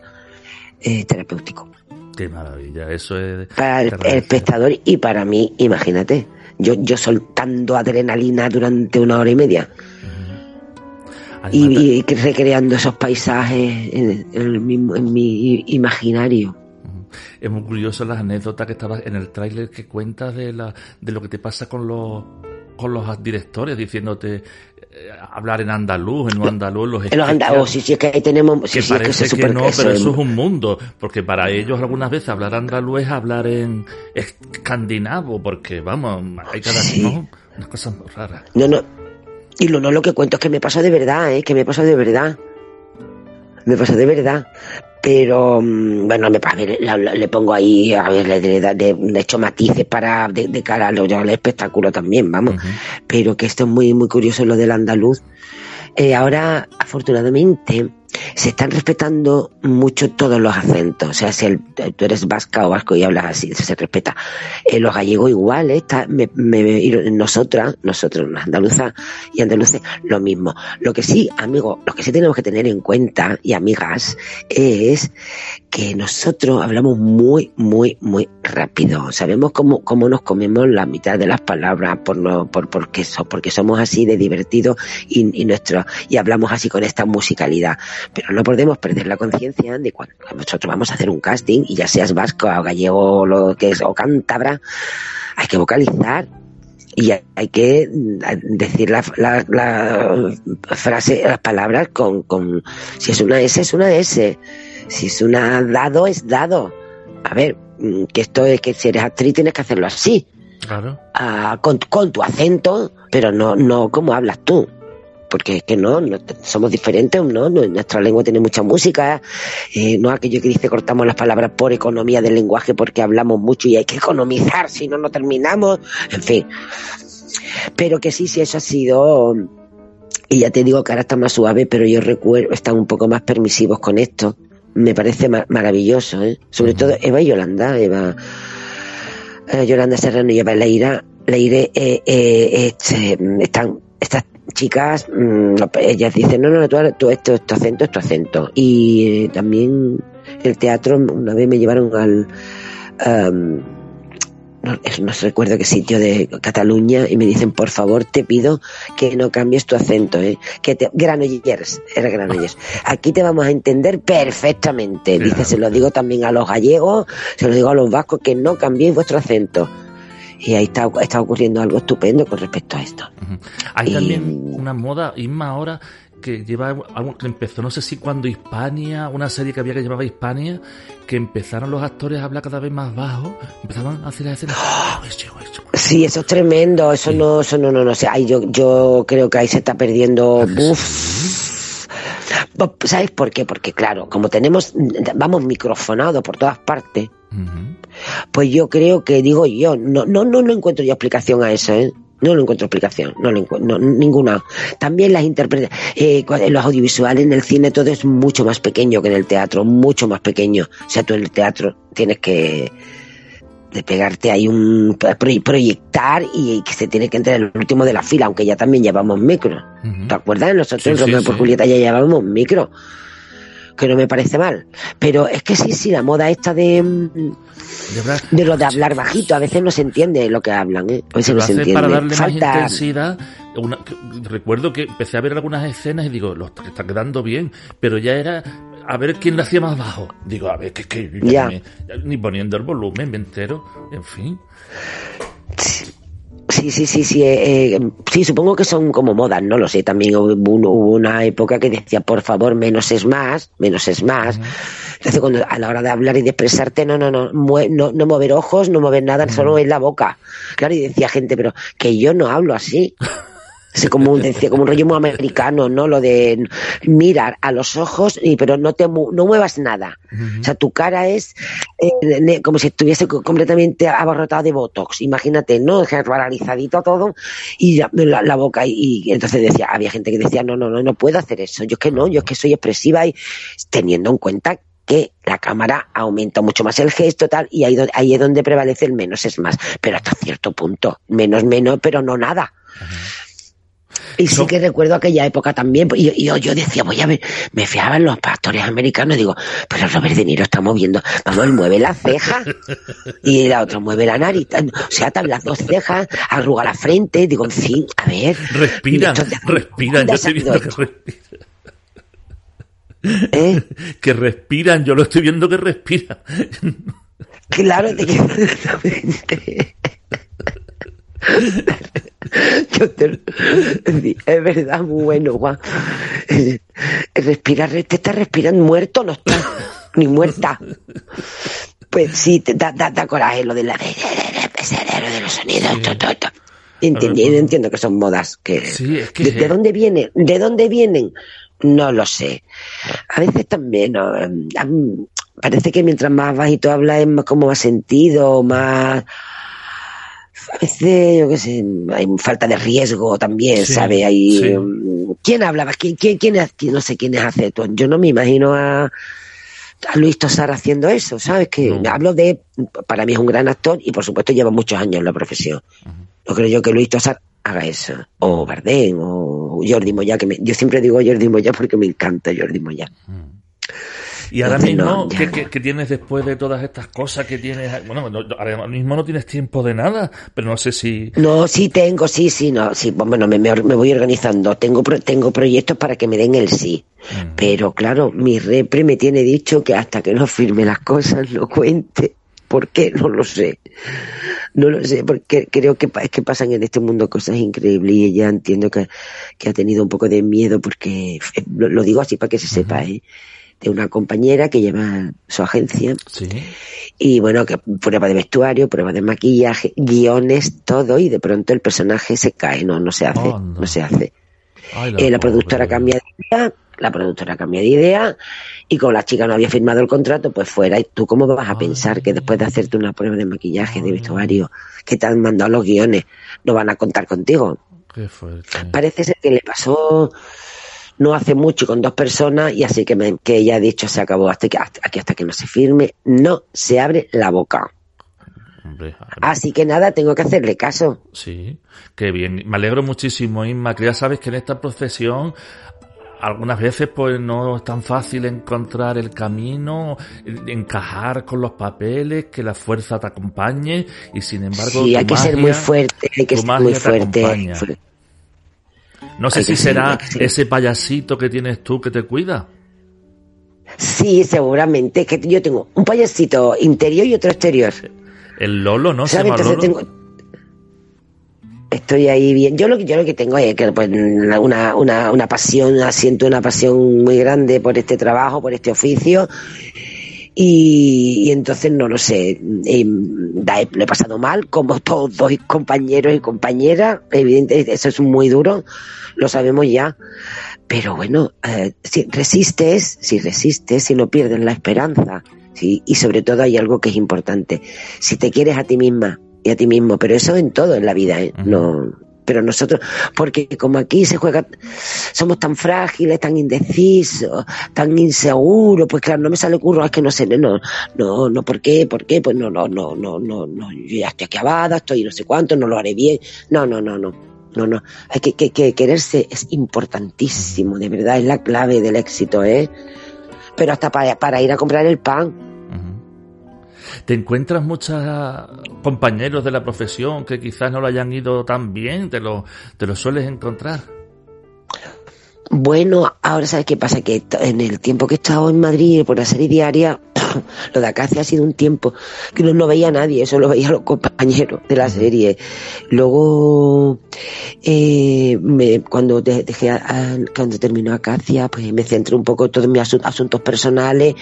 Eh, terapéutico. Qué maravilla, eso es... para el, espectador y para mí, imagínate, yo, yo soltando adrenalina durante una hora y media. Y, y recreando esos paisajes en, en el mismo, en mi imaginario. Es muy curioso las anécdotas que estabas en el tráiler que cuentas de la de lo que te pasa con los con los directores diciéndote eh, hablar en andaluz, en no andaluz, los En los andaluz, sí, sí, es que ahí tenemos, sí, que sí, es que parece que, no, pero es- eso es un mundo, porque para ellos algunas veces hablar andaluz es hablar en escandinavo, porque vamos, hay cada Sí. ¿no? unas cosas raras. No, no. Y lo, no lo que cuento es que me pasó de verdad, ¿eh? Que me pasó de verdad. Me pasó de verdad. Pero, mm, bueno, me, a ver, le pongo ahí, a ver, le, le, le- le echo matices para, de, de cara al espectáculo también, vamos. Pero que esto es muy, muy curioso lo del andaluz. Eh, ahora, afortunadamente, se están respetando mucho todos los acentos. O sea, si el- tú eres vasca o vasco y hablas así, se respeta. Eh, los gallegos igual, ¿eh? Está- me- me- nosotras, nosotros, andaluzas y andaluces, lo mismo. Lo que sí, amigos, lo que sí tenemos que tener en cuenta, y amigas, es que nosotros hablamos muy, muy, muy rápido. Sabemos cómo, cómo nos comemos la mitad de las palabras por no, por, porque, so- porque somos así de divertidos y nuestro, y hablamos así con esta musicalidad. Pero no podemos perder la conciencia de cuando nosotros vamos a hacer un casting, y ya seas vasco o gallego o lo que es, o cántabra, hay que vocalizar y hay que mm, decir la, la, la frase, las palabras con, con, si es una S, es una S, si es una dado, es dado. A ver, mm, que esto es que si eres actriz tienes que hacerlo así, Claro. ah, con, con tu acento, pero no, no como hablas tú. Porque es que no, no somos diferentes, ¿no? Nuestra lengua tiene mucha música, eh, no aquello que dice cortamos las palabras por economía del lenguaje porque hablamos mucho y hay que economizar, si no, no terminamos, en fin. Pero que sí, sí, eso ha sido, y ya te digo que ahora está más suave, pero yo recuerdo, están un poco más permisivos con esto. Me parece ma- maravilloso, ¿eh? Sobre todo Eva y Yolanda, Eva, eh, Yolanda Serrano y Eva Leira, Leire, eh, eh, este, están, estas chicas, mm, no, ellas dicen, no, no, no, tú, tú esto es tu acento, es tu acento. Y eh, también el teatro, una vez me llevaron al, am, no, no recuerdo qué sitio de Cataluña y me dicen, por favor, te pido que no cambies tu acento, ¿eh? Que te, Granollers, era Granollers. Aquí te vamos a entender perfectamente. Dice, se lo digo también a los gallegos, se lo digo a los vascos, que no cambiéis vuestro acento. Y ahí está, está ocurriendo algo estupendo con respecto a esto. Hay Y- también una moda, Isma, ahora que lleva algo que empezó, no sé si cuando Hispania, una serie que había que llevaba Hispania, que empezaron los actores a hablar cada vez más bajo, empezaban a hacer las escenas. "Ah, eso". Sí, eso es tremendo, eso no, eso no, no, no sé. Ay, yo, yo creo que ahí se está perdiendo. ¿A que Uf. Pues, ¿Sabes por qué? Porque claro, como tenemos, vamos microfonados por todas partes, Pues yo creo que digo yo, no, no, no, no encuentro yo explicación a eso, ¿eh? No lo encuentro explicación, no lo encuentro, ninguna. También las interpretaciones, en los audiovisuales, en el cine, todo es mucho más pequeño que en el teatro, mucho más pequeño. O sea, tú en el teatro tienes que de pegarte ahí un pro- proyectar y que se tiene que entrar el último de la fila, aunque ya también llevamos micro. ¿Te acuerdas? Nosotros Sí, en sí, Romeo por sí. Julieta ya llevábamos micro. Que no me parece mal. Pero es que sí, sí, la moda esta de, mm, De lo de hablar bajito, a veces no se entiende lo que hablan, ¿eh? A veces lo no se hace entiende. para darle más intensidad. Una- que- recuerdo que empecé a ver algunas escenas y digo, lo está, está quedando bien, pero ya era a ver quién lo hacía más bajo. Digo, a ver, que, que Ya. me- ni poniendo el volumen, me entero, en fin. Sí, sí, sí, sí, eh, eh, sí, supongo que son como modas, no lo sé. También hubo, hubo una época que decía, por favor, menos es más, menos es más. Entonces, cuando a la hora de hablar y de expresarte, no, no, no, mue- no, no mover ojos, no mover nada, solo es la boca. Claro, y decía gente, pero que yo no hablo así. Es como un, decía, como un rollo muy americano, ¿no? Lo de mirar a los ojos, y, pero no te no muevas nada. O sea, tu cara es eh, como si estuviese co- completamente abarrotada de botox. Imagínate, ¿no? Paralizadito todo y la, la- la boca. Y, y entonces decía, había gente que decía, no, no, no, no puedo hacer eso. Yo es que no, yo es que soy expresiva y teniendo en cuenta que la cámara aumenta mucho más el gesto tal y ahí, ahí es donde prevalece el menos es más pero hasta cierto punto menos menos pero no nada y sí que recuerdo aquella época también, y yo, y decía, voy a ver, me fiaba en los pastores americanos, digo, pero Robert De Niro está moviendo, vamos, él mueve la ceja, y la otra mueve la nariz, o sea, tam- las dos cejas, arruga la frente, digo, en fin, a ver. Respiran, Esto- respiran, yo ¿dónde estoy viendo que salido respiran. ¿Eh? Que respiran, yo lo estoy viendo que respiran. Claro, te quiero exactamente. Yo te- sí, es verdad, muy bueno, Juan. Eh, Respirar, te está respirando muerto, no está, ni muerta. Pues sí, te da, da, da coraje lo de la de los sonidos. to, to, to. Entiendo, que son modas. Que, Sí, es que- ¿De, de dónde vienen? ¿De dónde vienen? No lo sé. A veces también, ¿no? A mí parece que mientras más bajito hablas es más como más sentido, más... A veces, yo qué sé, hay falta de riesgo también, Sí, ¿sabes? Hay, sí. em, ¿Quién hablaba? ¿Quién, quién, quién, no sé quién es acento? Yo no me imagino a, a Luis Tosar haciendo eso, ¿sabes? Que No. hablo de, para mí es un gran actor y por supuesto lleva muchos años en la profesión. No creo yo que Luis Tosar haga eso. O Bardem, o Jordi Moya, que me- yo siempre digo Jordi Moya porque me encanta Jordi Moya. Y ahora mismo, ¿qué, no. qué- qué tienes después de todas estas cosas que tienes? Bueno, no- ahora mismo no tienes tiempo de nada, pero no sé si... No, sí tengo, sí, sí, no, sí, bueno, me, me, me voy organizando. Tengo, tengo proyectos para que me den el sí. Pero claro, mi repre me tiene dicho que hasta que no firme las cosas no cuente. ¿Por qué? No lo sé. No lo sé, porque creo que es que pasan en este mundo cosas increíbles y ella entiendo que, que ha tenido un poco de miedo porque, eh, lo, lo digo así para que se sepa, ¿eh? De una compañera que lleva su agencia Sí. y bueno, que prueba de vestuario, prueba de maquillaje, guiones, todo, y de pronto el personaje se cae, no, no se hace, no se hace. Ay, Eh, la pobre. productora cambia de idea, la productora cambia de idea, y como la chica no había firmado el contrato, pues fuera. ¿Y tú cómo vas a pensar que después de hacerte una prueba de maquillaje, de vestuario, que te han mandado los guiones, no van a contar contigo? Qué fuerte. Parece ser que le pasó no hace mucho con dos personas y así que, me, que ella ha dicho se acabó hasta que hasta, aquí hasta que no se firme no se abre la boca Hombre, así que nada tengo que hacerle caso. Sí, qué bien. Me alegro muchísimo, Inma, que ya sabes que en esta profesión algunas veces pues no es tan fácil encontrar el camino, encajar con los papeles, que la fuerza te acompañe y sin embargo sí hay que ser muy fuerte hay que ser muy te fuerte No sé hay si será ese payasito que tienes tú que te cuida. sí seguramente que yo tengo un payasito interior y otro exterior El Lolo, ¿no? Lolo. tengo estoy ahí bien yo lo que yo lo que tengo es que pues una, una, una pasión siento una pasión muy grande por este trabajo por este oficio Y, y entonces no lo sé, eh, da- lo he pasado mal, como todos compañeros y compañeras, evidentemente eso es muy duro, lo sabemos ya, pero bueno, eh, si resistes, si resistes, si no pierdes la esperanza, ¿sí? y sobre todo hay algo que es importante, si te quieres a ti misma y a ti mismo, pero eso en todo en la vida, ¿eh? No, pero nosotros, porque como aquí se juega, somos tan frágiles, tan indecisos, tan inseguros, pues claro, no me sale curro, es que no sé, no, no, no, ¿por qué? ¿Por qué? Pues no, no, no, no, no, no, yo ya estoy acabada, estoy no sé cuánto, no lo haré bien, no, no, no, no. No, no, hay que, que, que quererse es importantísimo, de verdad, es la clave del éxito, ¿eh? Pero hasta para, para ir a comprar el pan. ¿Te encuentras muchos compañeros de la profesión que quizás no lo hayan ido tan bien? ¿Te lo, te lo sueles encontrar? Bueno, ahora sabes qué pasa, que en el tiempo que he estado en Madrid por la serie diaria, lo de Acacia ha sido un tiempo que no, no veía a nadie, solo veía a los compañeros de la serie. Luego, eh, me, cuando de- dejé, a- a- cuando terminó Acacia, pues me centré un poco en todos mis asu- asuntos personales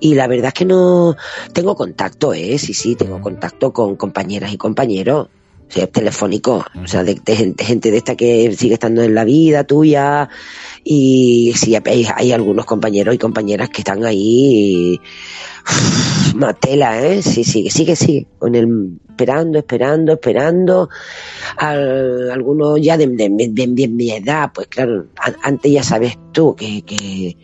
y la verdad es que no tengo contacto, eh, sí, sí, tengo contacto con compañeras y compañeros. O sea, telefónico, o sea, de, de gente, gente de esta que sigue estando en la vida tuya, y sí, hay, hay algunos compañeros y compañeras que están ahí. Matela, ¿eh? Sí, sí, sigue, sigue. Con el, esperando, esperando, esperando. Al- algunos ya de, de, de- de mi edad, pues claro, a- antes ya sabes tú que, que,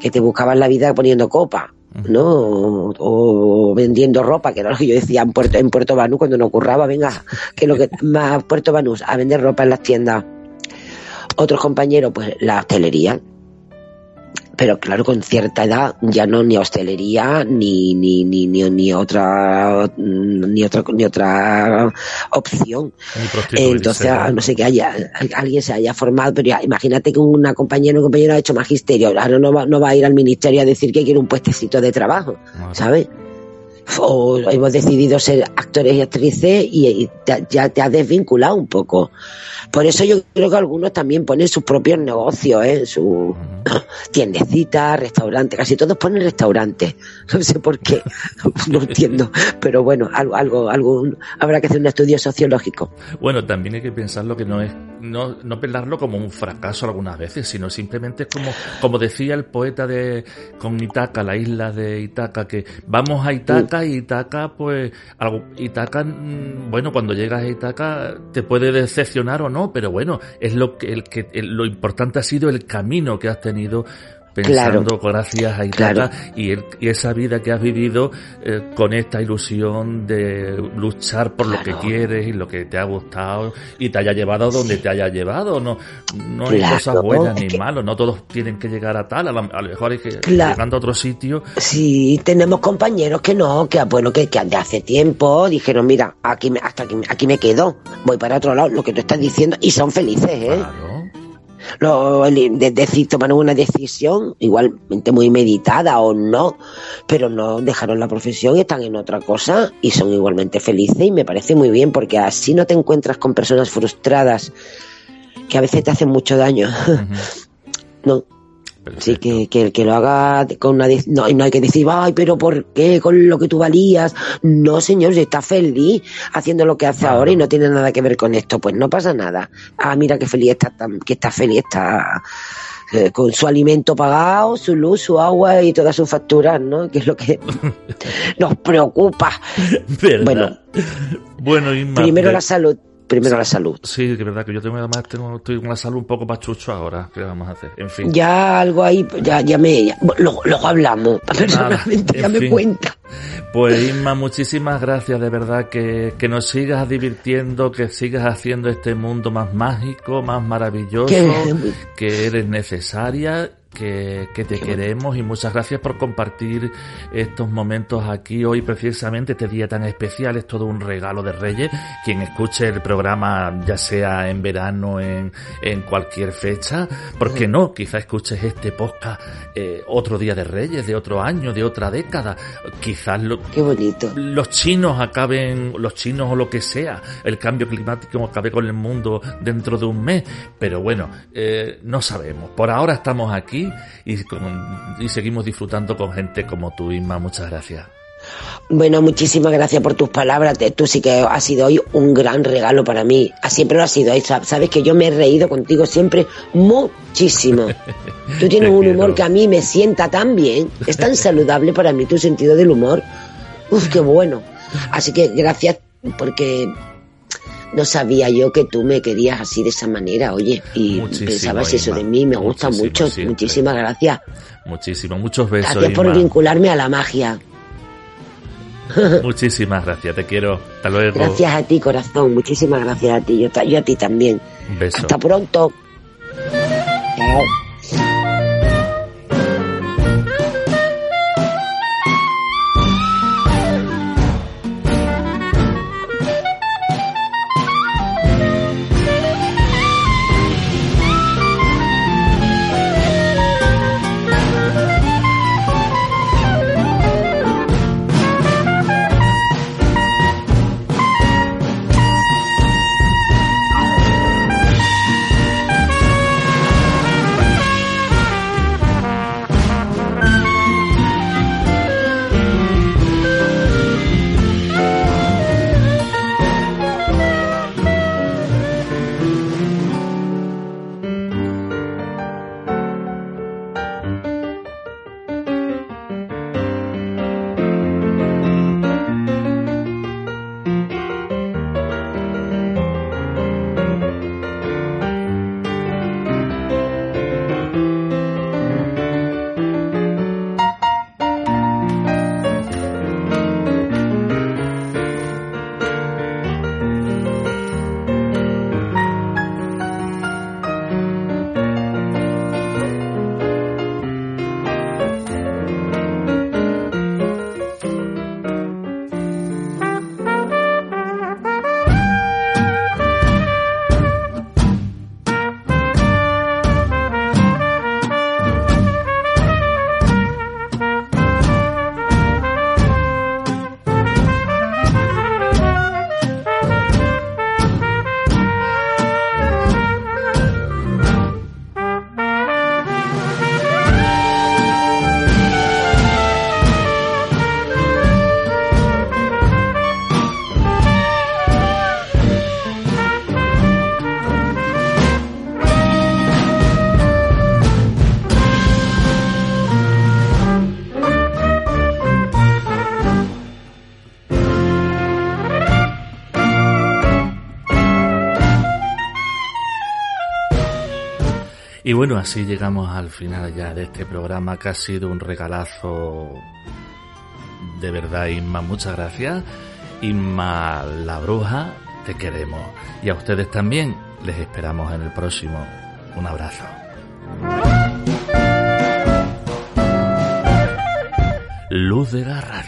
que te buscaban la vida poniendo copa. ¿No? O, o vendiendo ropa, que era lo que yo decía en Puerto, en Puerto Banús cuando no curraba, venga, que lo que más Puerto Banús, a vender ropa en las tiendas otros compañeros, pues la hostelería. Pero claro, con cierta edad ya no ni hostelería ni ni ni ni, ni otra ni otra ni otra opción. Entonces, ¿no? a no sé que haya alguien se haya formado, pero ya, imagínate que una compañera o un compañero ha hecho magisterio, ahora no va, no va a ir al ministerio a decir que quiere un puestecito de trabajo. ¿sabes? O hemos decidido ser actores y actrices y, y te- ya te has desvinculado un poco. Por eso yo creo que algunos también ponen sus propios negocios, ¿eh? Su tiendecitas, restaurantes, casi todos ponen restaurantes. No sé por qué, no entiendo. Pero bueno, algo, algo, algo, habrá que hacer un estudio sociológico. Bueno, también hay que pensarlo que no es, no, no pelarlo como un fracaso algunas veces, sino simplemente es como, como decía el poeta de, con Itaca, la isla de Itaca, que vamos a Itaca y Itaca, pues, algo, Itaca, mm, bueno, cuando llegas a Itaca te puede decepcionar o no, pero bueno, es lo que, el que, lo importante ha sido el camino que has tenido pensando gracias a Itaca Claro. y, el- y esa vida que has vivido eh, con esta ilusión de luchar por lo que quieres y lo que te ha gustado y te haya llevado donde te haya llevado. No, no hay cosas buenas ni que- malas, no todos tienen que llegar a tal, a, la- a lo mejor hay que llegando a otro sitio. Sí, tenemos compañeros que no, que bueno, que, que de hace tiempo dijeron, mira, aquí me, hasta aquí, aquí me quedo, voy para otro lado, lo que tú estás diciendo, y son felices, ¿eh? Claro. Lo, decir, tomaron una decisión, igualmente muy meditada o no, pero no dejaron la profesión, están en otra cosa y son igualmente felices y me parece muy bien porque así no te encuentras con personas frustradas que a veces te hacen mucho daño. no, sí, que, que el que lo haga con una... No, no hay que decir, ay, pero ¿por qué con lo que tú valías? No, señor, si está feliz haciendo lo que hace Claro. ahora y no tiene nada que ver con esto, pues no pasa nada. Ah, mira qué feliz está, tan- que está feliz, está eh, con su alimento pagado, su luz, su agua y todas sus facturas, ¿no? Que es lo que nos preocupa. ¿Verdad? Bueno. bueno, Inma, Primero la salud, primero la salud. Sí, que es verdad que yo tengo además tengo, estoy con la salud un poco pachucho ahora. ¿Qué vamos a hacer? En fin. Ya algo ahí, ya, ya me... ya- luego, luego hablamos, personalmente, en ya me fin. cuenta. Pues Inma, muchísimas gracias de verdad que, que nos sigas divirtiendo, que sigas haciendo este mundo más mágico, más maravilloso, Que- que eres necesaria, que, que te queremos y muchas gracias por compartir estos momentos aquí hoy precisamente, este día tan especial, es todo un regalo de Reyes. Quien escuche el programa, ya sea en verano, en, en cualquier fecha, ¿por qué no? Quizá escuches este podcast eh, otro día de Reyes, de otro año, de otra década. Quizás lo, Qué bonito. los chinos acaben, los chinos o lo que sea, el cambio climático acabe con el mundo dentro de un mes. Pero bueno, eh, no sabemos. Por ahora estamos aquí aquí y, y seguimos disfrutando con gente como tú, Inma. Muchas gracias. Bueno, muchísimas gracias por tus palabras. Tú sí que has sido hoy un gran regalo para mí. Ah, siempre lo has sido. Sabes que yo me he reído contigo siempre muchísimo. Tú tienes un humor que a mí me sienta tan bien. Es tan saludable para mí tu sentido del humor. Uf, qué bueno. Así que gracias porque no sabía yo que tú me querías así de esa manera, oye, y pensabas eso de mí, me gusta mucho, muchísimas gracias. Muchísimo, muchos besos. Gracias por vincularme a la magia. Muchísimas gracias, te quiero. Hasta luego. Gracias a ti, corazón. Muchísimas gracias a ti. Yo, yo a ti también. Beso. Hasta pronto. Chao. Bueno, así llegamos al final ya de este programa que ha sido un regalazo de verdad, Inma. Muchas gracias. Inma la bruja, te queremos. Y a ustedes también les esperamos en el próximo. Un abrazo. Luz de radio.